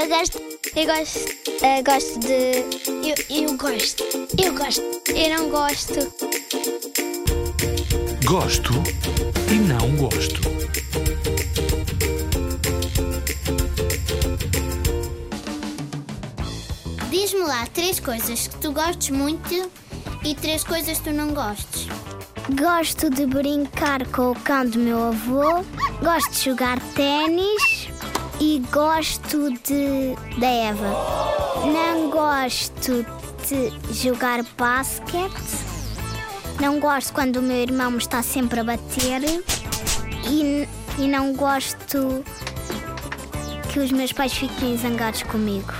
Eu gosto. Eu gosto. eh, gosto de. Eu, eu gosto. Eu gosto. Eu não gosto. Gosto e não gosto. Diz-me lá três coisas que tu gostes muito e três coisas que tu não gostes. Gosto de brincar com o cão do meu avô, gosto de jogar ténis gosto de da Eva. Não gosto de jogar basquete. Não gosto quando o meu irmão me está sempre a bater e, e não gosto que os meus pais fiquem zangados comigo.